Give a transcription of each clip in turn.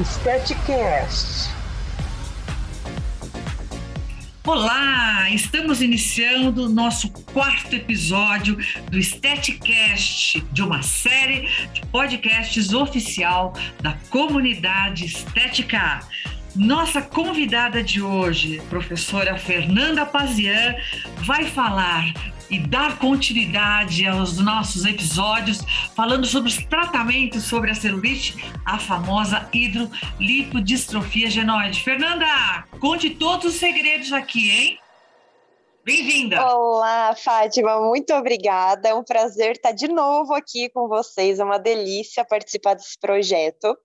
Estetecast. Olá, estamos iniciando nosso quarto episódio do Estetecast, de uma série de podcasts oficial da comunidade estética. Nossa convidada de hoje, professora Fernanda Pazian, vai falar e dar continuidade aos nossos episódios falando sobre os tratamentos sobre a celulite, a famosa hidrolipodistrofia genoide. Fernanda, conte todos os segredos aqui, hein? Bem-vinda! Olá, Fátima, muito obrigada. É um prazer estar de novo aqui com vocês. É uma delícia participar desse projeto.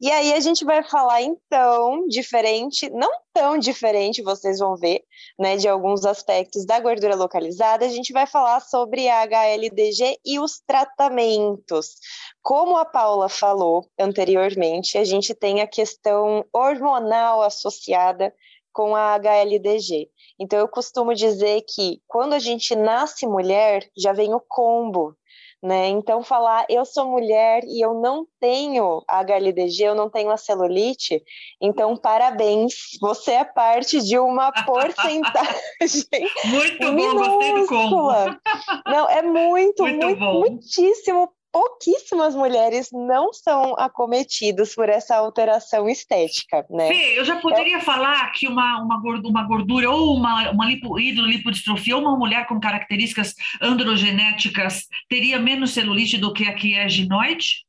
E aí a gente vai falar então diferente, não tão diferente, vocês vão ver, né, de alguns aspectos da gordura localizada. A gente vai falar sobre a HLDG e os tratamentos. Como a Paula falou anteriormente, a gente tem a questão hormonal associada com a HLDG. Então, eu costumo dizer que quando a gente nasce mulher, já vem o combo, né? Então, falar eu sou mulher e eu não tenho HLDG, eu não tenho a celulite, então parabéns, você é parte de uma porcentagem. muito bom, gostei do combo. Não, é muito, muito, muito muitíssimo pouquíssimas mulheres não são acometidas por essa alteração estética, né? Fê, eu já poderia é... falar que uma, uma, gordura, uma gordura ou uma, uma lipo, ou uma mulher com características androgenéticas teria menos celulite do que a que é ginoide?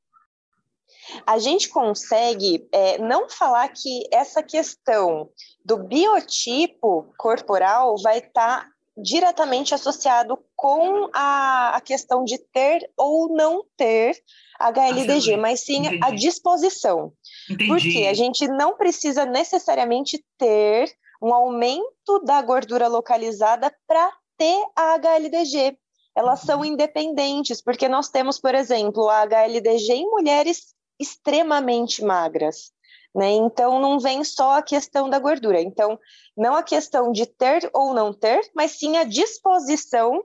A gente consegue é, não falar que essa questão do biotipo corporal vai estar tá diretamente associado com a, a, questão de ter ou não ter HLDG, ah, mas sim entendi. a disposição. Entendi. Porque a gente não precisa necessariamente ter um aumento da gordura localizada para ter a HLDG. Elas uhum. são independentes, porque nós temos, por exemplo, a HLDG em mulheres extremamente magras. Né? Então, não vem só a questão da gordura. Então, não a questão de ter ou não ter, mas sim a disposição,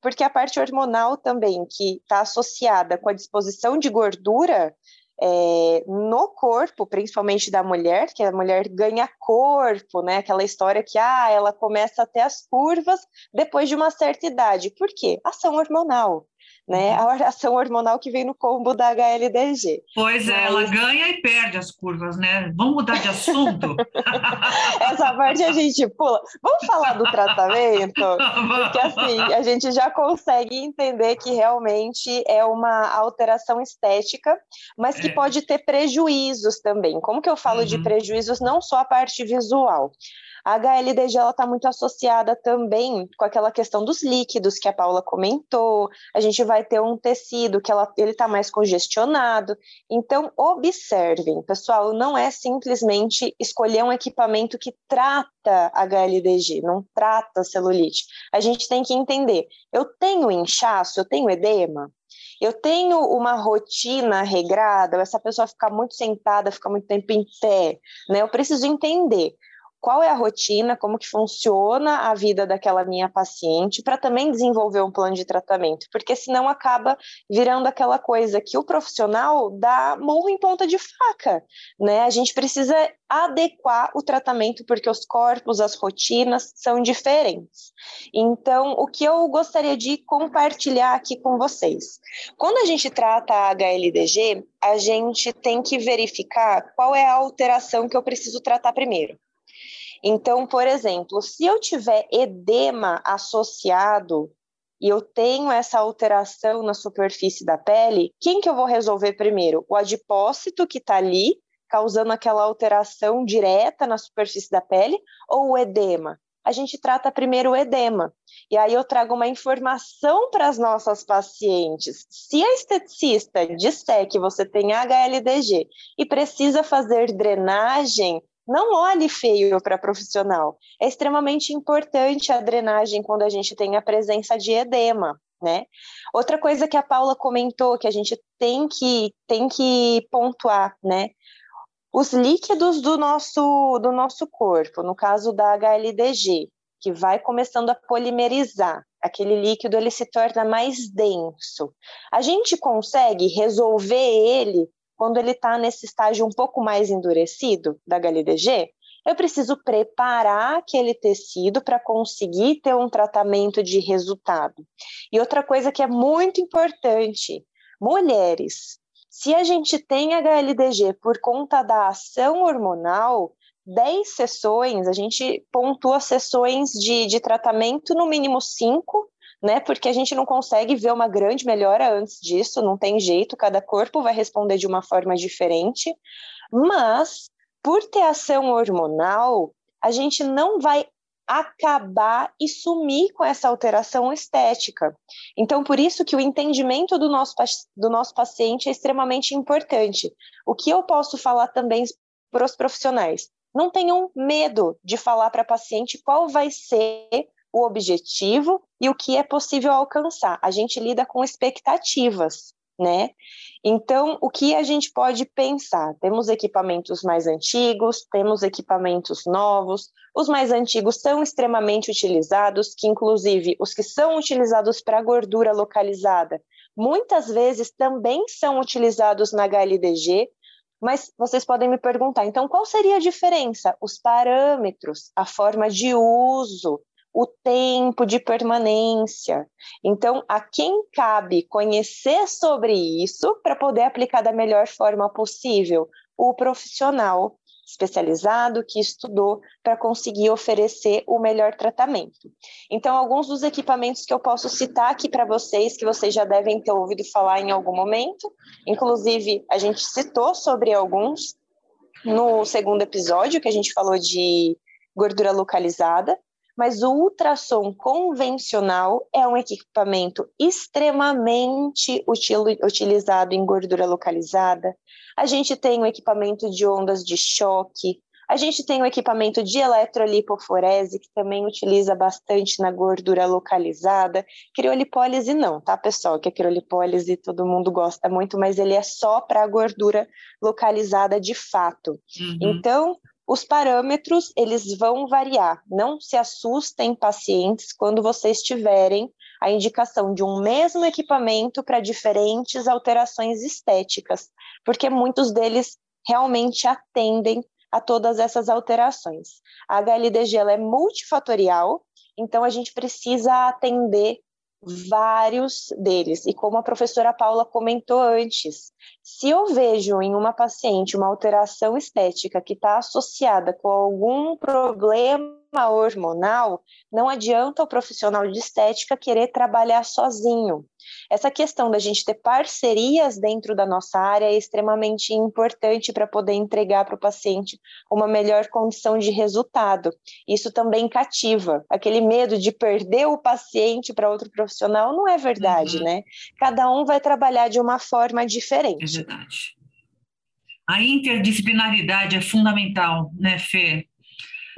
porque a parte hormonal também, que está associada com a disposição de gordura é, no corpo, principalmente da mulher, que a mulher ganha corpo, né? Aquela história que ah, ela começa a ter as curvas depois de uma certa idade. Por quê? Ação hormonal né? Uhum. A ação hormonal que vem no combo da HLDG. Pois é, Mas... ela ganha e perde as curvas, né? Vamos mudar de assunto? Essa parte a gente pula. Vamos falar do tratamento? Porque assim, a gente já consegue entender que realmente é uma alteração estética, mas que é. pode ter prejuízos também. Como que eu falo uhum. de prejuízos? Não só a parte visual. A HLDG está muito associada também com aquela questão dos líquidos que a Paula comentou. A gente vai ter um tecido que ela, ele está mais congestionado. Então, observem, pessoal, não é simplesmente escolher um equipamento que trata HLDG, não trata celulite. A gente tem que entender, eu tenho inchaço, eu tenho edema? Eu tenho uma rotina regrada, essa pessoa fica muito sentada, fica muito tempo em pé, né? Eu preciso entender qual é a rotina, como que funciona a vida daquela minha paciente, para também desenvolver um plano de tratamento, porque senão acaba virando aquela coisa que o profissional dá morro em ponta de faca, né? A gente precisa adequar o tratamento porque os corpos, as rotinas são diferentes. Então, o que eu gostaria de compartilhar aqui com vocês. Quando a gente trata a HLDG, a gente tem que verificar qual é a alteração que eu preciso tratar primeiro. Então, por exemplo, se eu tiver edema associado e eu tenho essa alteração na superfície da pele, quem que eu vou resolver primeiro? O adipócito que está ali, causando aquela alteração direta na superfície da pele, ou o edema? A gente trata primeiro o edema. E aí eu trago uma informação para as nossas pacientes. Se a esteticista disser que você tem HLDG e precisa fazer drenagem não olhe feio para profissional. É extremamente importante a drenagem quando a gente tem a presença de edema, né? Outra coisa que a Paula comentou que a gente tem que tem que pontuar, né? Os líquidos do nosso do nosso corpo, no caso da HLDG, que vai começando a polimerizar, aquele líquido ele se torna mais denso. A gente consegue resolver ele quando ele está nesse estágio um pouco mais endurecido da HLDG, eu preciso preparar aquele tecido para conseguir ter um tratamento de resultado. E outra coisa que é muito importante, mulheres, se a gente tem HLDG por conta da ação hormonal, 10 sessões, a gente pontua sessões de, de tratamento no mínimo 5, né? Porque a gente não consegue ver uma grande melhora antes disso, não tem jeito, cada corpo vai responder de uma forma diferente. Mas, por ter ação hormonal, a gente não vai acabar e sumir com essa alteração estética. Então, por isso que o entendimento do nosso, do nosso paciente é extremamente importante. O que eu posso falar também para os profissionais? Não tenham medo de falar para paciente qual vai ser o objetivo e o que é possível alcançar. A gente lida com expectativas né? Então, o que a gente pode pensar? Temos equipamentos mais antigos, temos equipamentos novos. Os mais antigos são extremamente utilizados, que inclusive os que são utilizados para gordura localizada, muitas vezes também são utilizados na HLDG, mas vocês podem me perguntar, então qual seria a diferença? Os parâmetros, a forma de uso, o tempo de permanência. Então, a quem cabe conhecer sobre isso para poder aplicar da melhor forma possível? O profissional especializado que estudou para conseguir oferecer o melhor tratamento. Então, alguns dos equipamentos que eu posso citar aqui para vocês, que vocês já devem ter ouvido falar em algum momento, inclusive a gente citou sobre alguns no segundo episódio, que a gente falou de gordura localizada, mas o ultrassom convencional é um equipamento extremamente util, utilizado em gordura localizada. A gente tem o equipamento de ondas de choque, a gente tem o equipamento de eletrolipoforese, que também utiliza bastante na gordura localizada. Criolipólise não, tá, pessoal? Que a criolipólise todo mundo gosta muito, mas ele é só para a gordura localizada de fato. Uhum. Então, os parâmetros, eles vão variar. Não se assustem, pacientes, quando vocês tiverem a indicação de um mesmo equipamento para diferentes alterações estéticas, porque muitos deles realmente atendem a todas essas alterações. A HLDG ela é multifatorial, então a gente precisa atender vários deles. E como a professora Paula comentou antes, se eu vejo em uma paciente uma alteração estética que está associada com algum problema hormonal, não adianta o profissional de estética querer trabalhar sozinho. Essa questão da gente ter parcerias dentro da nossa área é extremamente importante para poder entregar para o paciente uma melhor condição de resultado. Isso também cativa. Aquele medo de perder o paciente para outro profissional não é verdade, uhum. né? Cada um vai trabalhar de uma forma diferente. É verdade. A interdisciplinaridade é fundamental, né, Fê?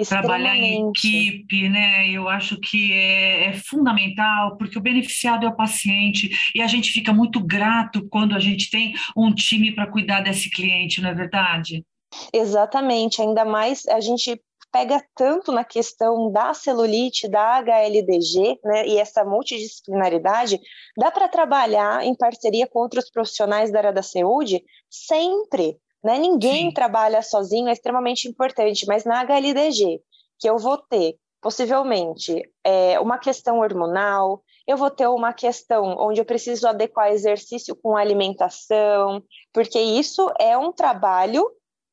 Trabalhar em equipe, né? Eu acho que é, é, fundamental, porque o beneficiado é o paciente e a gente fica muito grato quando a gente tem um time para cuidar desse cliente, não é verdade? Exatamente, ainda mais a gente pega tanto na questão da celulite, da HLDG, né, e essa multidisciplinaridade, dá para trabalhar em parceria com outros profissionais da área da saúde sempre, né? Ninguém Sim. trabalha sozinho, é extremamente importante, mas na HLDG, que eu vou ter possivelmente é, uma questão hormonal, eu vou ter uma questão onde eu preciso adequar exercício com alimentação, porque isso é um trabalho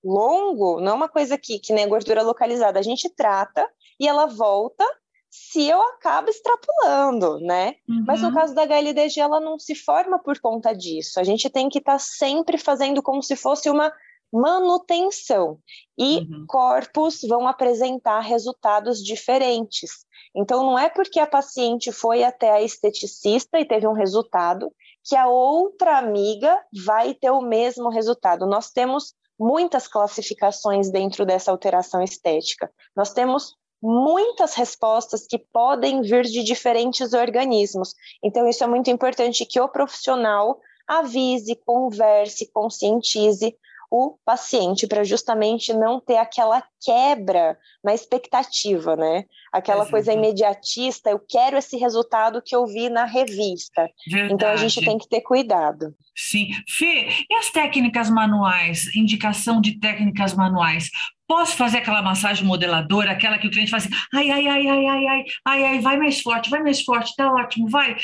longo, não é uma coisa que, que nem gordura localizada. A gente trata e ela volta se eu acabo extrapolando, né? Uhum. Mas no caso da HLDG, ela não se forma por conta disso. A gente tem que estar tá sempre fazendo como se fosse uma manutenção. E uhum. corpos vão apresentar resultados diferentes. Então, não é porque a paciente foi até a esteticista e teve um resultado que a outra amiga vai ter o mesmo resultado. Nós temos muitas classificações dentro dessa alteração estética. Nós temos muitas respostas que podem vir de diferentes organismos. Então, isso é muito importante que o profissional avise, converse, conscientize o paciente, para justamente não ter aquela quebra na expectativa, né? Aquela Exato. coisa imediatista, eu quero esse resultado que eu vi na revista. Verdade. Então a gente tem que ter cuidado. Sim. Fê, e as técnicas manuais? Indicação de técnicas manuais. Posso fazer aquela massagem modeladora, aquela que o cliente faz assim, ai, ai, ai, ai, ai, ai, ai, ai, vai mais forte, vai mais forte, tá ótimo, vai.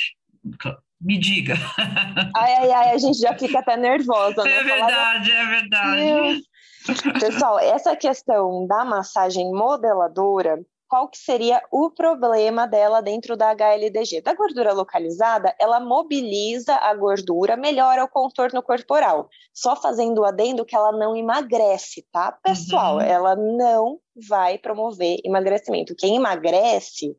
Me diga. Ai, ai, ai, a gente já fica até nervosa, né? É verdade, é verdade. Pessoal, essa questão da massagem modeladora, qual que seria o problema dela dentro da HLDG? Da gordura localizada, ela mobiliza a gordura, melhora o contorno corporal. Só fazendo o adendo que ela não emagrece, tá, pessoal? Uhum. Ela não vai promover emagrecimento. Quem emagrece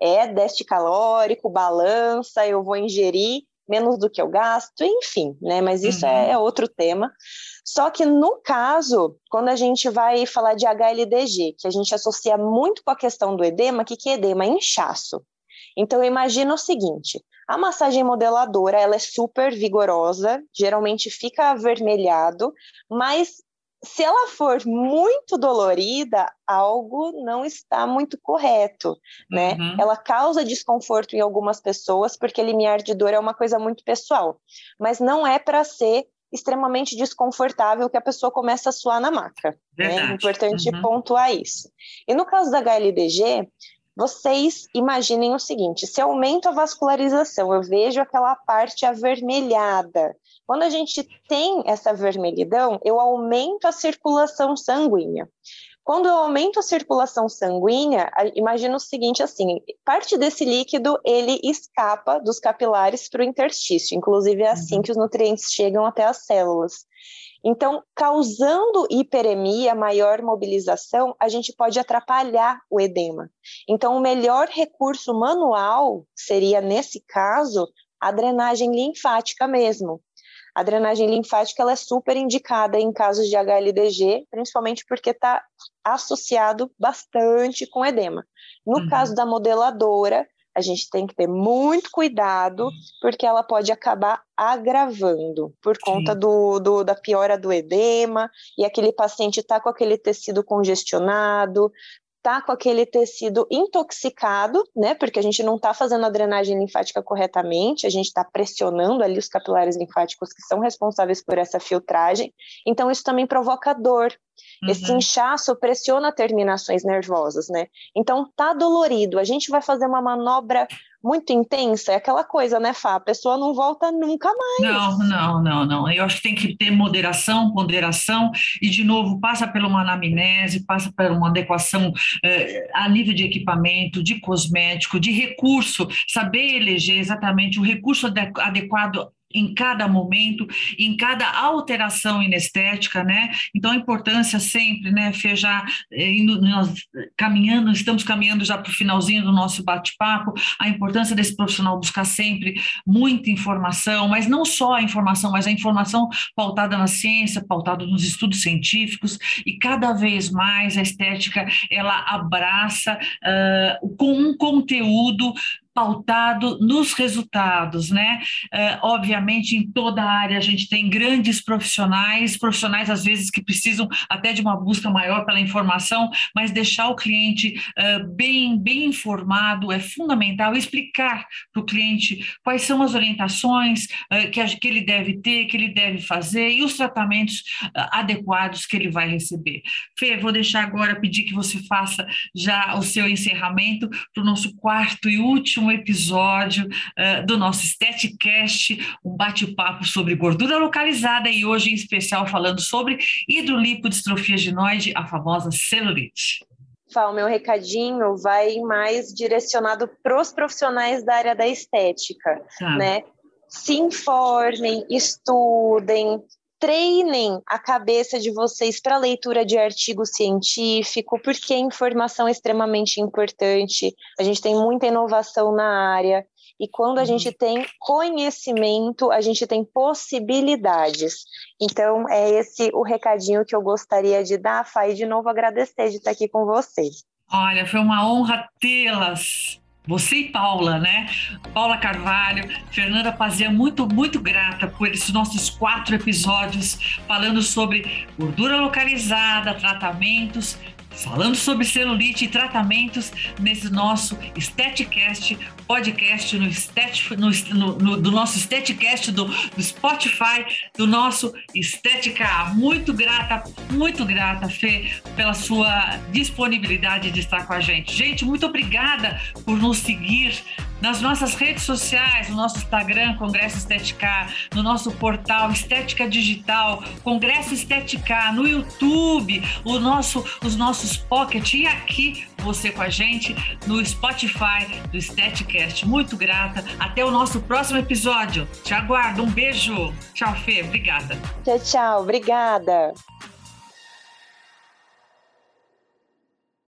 é déficit calórico, balança, eu vou ingerir menos do que eu gasto, enfim, né? Mas isso é, uhum. é, é outro tema. Só que no caso, quando a gente vai falar de HLDG, que a gente associa muito com a questão do edema, que que é edema? Inchaço. Então imagina o seguinte, a massagem modeladora, ela é super vigorosa, geralmente fica avermelhado, mas se ela for muito dolorida, algo não está muito correto, né? Uhum. Ela causa desconforto em algumas pessoas, porque limiar de dor é uma coisa muito pessoal, mas não é para ser extremamente desconfortável que a pessoa começa a suar na maca. Né? É importante uhum. pontuar isso. E no caso da HLDG, vocês imaginem o seguinte: se aumenta a vascularização, eu vejo aquela parte avermelhada. Quando a gente tem essa vermelhidão, eu aumento a circulação sanguínea. Quando eu aumento a circulação sanguínea, imagina o seguinte assim, parte desse líquido ele escapa dos capilares para o interstício, inclusive é assim uhum. que os nutrientes chegam até as células. Então, causando hiperemia, maior mobilização, a gente pode atrapalhar o edema. Então, o melhor recurso manual seria, nesse caso, a drenagem linfática mesmo. A drenagem linfática ela é super indicada em casos de HLDG, principalmente porque está associado bastante com edema. No uhum. caso da modeladora, a gente tem que ter muito cuidado, porque ela pode acabar agravando por conta do, do, da piora do edema, e aquele paciente está com aquele tecido congestionado, tá com aquele tecido intoxicado, né? Porque a gente não está fazendo a drenagem linfática corretamente, a gente está pressionando ali os capilares linfáticos que são responsáveis por essa filtragem. Então, isso também provoca dor. Uhum. Esse inchaço pressiona terminações nervosas, né? Então, tá dolorido. A gente vai fazer uma manobra muito intensa, é aquela coisa, né, Fá? A pessoa não volta nunca mais. Não, não, não, não. Eu acho que tem que ter moderação, ponderação, e, de novo, passa por uma anamnese, passa por uma adequação eh, a nível de equipamento, de cosmético, de recurso, saber eleger exatamente o recurso adequado em cada momento, em cada alteração inestética, né? Então a importância sempre, né, Fê, já eh, indo, nós caminhando, estamos caminhando já para o finalzinho do nosso bate-papo, a importância desse profissional buscar sempre muita informação, mas não só a informação, mas a informação pautada na ciência, pautada nos estudos científicos, e cada vez mais a estética ela abraça uh, com um conteúdo pautado nos resultados, né? É, obviamente, em toda a área a gente tem grandes profissionais, profissionais às vezes que precisam até de uma busca maior pela informação, mas deixar o cliente é, bem, bem informado é fundamental, explicar para o cliente quais são as orientações é, que, que ele deve ter, que ele deve fazer e os tratamentos adequados que ele vai receber. Fê, vou deixar agora pedir que você faça já o seu encerramento para o nosso quarto e último último episódio uh, do nosso Estetcast, um bate-papo sobre gordura localizada e hoje em especial falando sobre hidrolipodistrofia ginoide, a famosa celulite. o meu recadinho vai mais direcionado para os profissionais da área da estética, tá. né? Se informem, estudem, treinem a cabeça de vocês para leitura de artigo científico, porque a informação é extremamente importante. A gente tem muita inovação na área. E quando a gente tem conhecimento, a gente tem possibilidades. Então, é esse o recadinho que eu gostaria de dar, Fai, de novo agradecer de estar aqui com vocês. Olha, foi uma honra tê-las você e Paula, né? Paula Carvalho, Fernanda Pazia, muito, muito grata por esses nossos quatro episódios falando sobre gordura localizada, tratamentos, falando sobre celulite e tratamentos nesse nosso Esteticast podcast no, Estet, no, no, do nosso Estetcast do, do Spotify, do nosso Estética. Muito grata, muito grata, Fê, pela sua disponibilidade de estar com a gente. Gente, muito obrigada por nos seguir nas nossas redes sociais, no nosso Instagram, Congresso Estética, no nosso portal Estética Digital, Congresso Estética, no YouTube, o nosso, os nossos pocket e aqui você com a gente no Spotify do Estéticast. Muito grata. Até o nosso próximo episódio. Te aguardo. Um beijo. Tchau, Fê. Obrigada. Tchau, tchau. Obrigada.